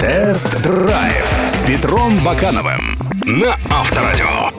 Тест-драйв с Петром Бакановым на Авторадио.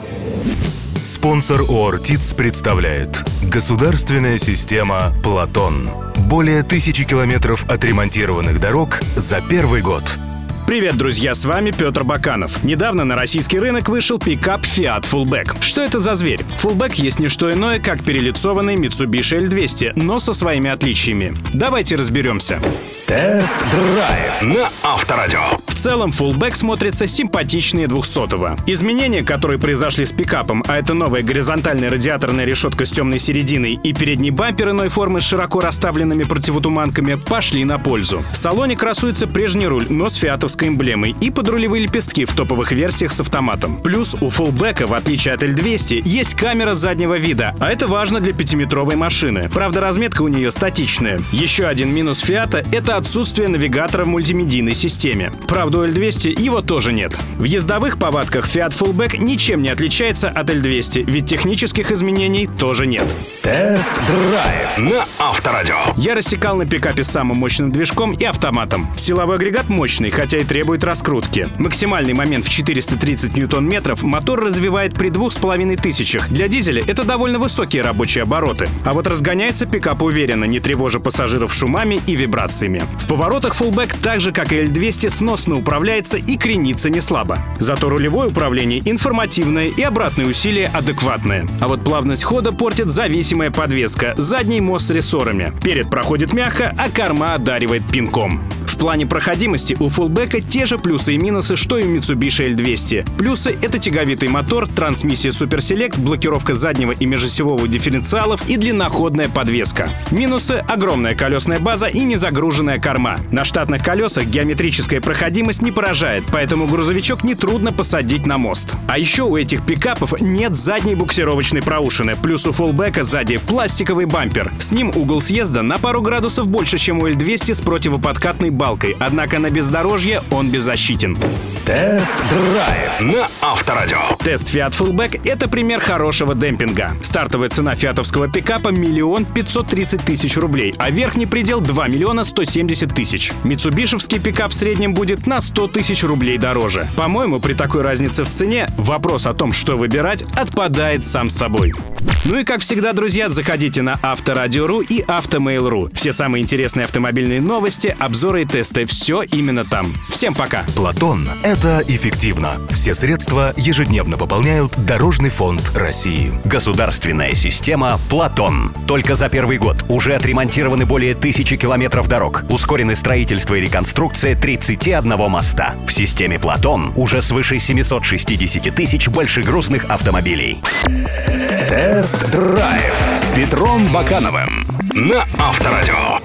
Спонсор РТИТС представляет Государственная система «Платон». Более тысячи километров отремонтированных дорог за первый год – Привет, друзья, с вами Петр Баканов. Недавно на российский рынок вышел пикап Fiat Fullback. Что это за зверь? Fullback есть не что иное, как перелицованный Mitsubishi L200, но со своими отличиями. Давайте разберемся. Тест-драйв на Авторадио. Целом, Fullback смотрится симпатичнее 200-го. Изменения, которые произошли с пикапом, а это новая горизонтальная радиаторная решетка с темной серединой и передний бампер иной формы с широко расставленными противотуманками, пошли на пользу. В салоне красуется прежний руль, но с фиатовской эмблемой и подрулевые лепестки в топовых версиях с автоматом. Плюс у фуллбека, в отличие от L200, есть камера заднего вида, а это важно для пятиметровой машины. Правда, разметка у нее статичная. Еще один минус Фиата — это отсутствие навигатора в мультимедийной системе. Правда, у L200 его тоже нет. В ездовых повадках Fiat Fullback ничем не отличается от L200, ведь технических изменений тоже нет. Тест-драйв на Авторадио. Я рассекал на пикапе самым мощным движком и автоматом. Силовой агрегат мощный, хотя и требует раскрутки. Максимальный момент в 430 ньютон-метров мотор развивает при 2500. Для дизеля это довольно высокие рабочие обороты. А вот разгоняется пикап уверенно, не тревожа пассажиров шумами и вибрациями. В поворотах Fullback так же, как и L200, сносно управляется и кренится не слабо. Зато рулевое управление информативное и обратные усилия адекватные. А вот плавность хода портит зависимая подвеска, задний мост с рессорами. Перед проходит мягко, а корма одаривает пинком плане проходимости у фуллбека те же плюсы и минусы, что и у Mitsubishi L200. Плюсы — это тяговитый мотор, трансмиссия Super Select, блокировка заднего и межосевого дифференциалов и длинноходная подвеска. Минусы — огромная колесная база и незагруженная корма. На штатных колесах геометрическая проходимость не поражает, поэтому грузовичок нетрудно посадить на мост. А еще у этих пикапов нет задней буксировочной проушины, плюс у фуллбека сзади пластиковый бампер. С ним угол съезда на пару градусов больше, чем у L200 с противоподкатной балкой палкой, однако на бездорожье он беззащитен. Тест-драйв на Авторадио. Тест Fiat Fullback — это пример хорошего демпинга. Стартовая цена фиатовского пикапа — миллион пятьсот тридцать тысяч рублей, а верхний предел — 2 миллиона 170 тысяч. Митсубишевский пикап в среднем будет на 100 тысяч рублей дороже. По-моему, при такой разнице в цене вопрос о том, что выбирать, отпадает сам собой. Ну и как всегда, друзья, заходите на Авторадио.ру и Автомейл.ру. Все самые интересные автомобильные новости, обзоры и тесты. Все именно там. Всем пока. Платон — это эффективно. Все средства ежедневно пополняют Дорожный фонд России. Государственная система «Платон». Только за первый год уже отремонтированы более тысячи километров дорог. Ускорены строительство и реконструкция 31 моста. В системе «Платон» уже свыше 760 тысяч большегрузных автомобилей. Тест-драйв с Петром Бакановым на Авторадио.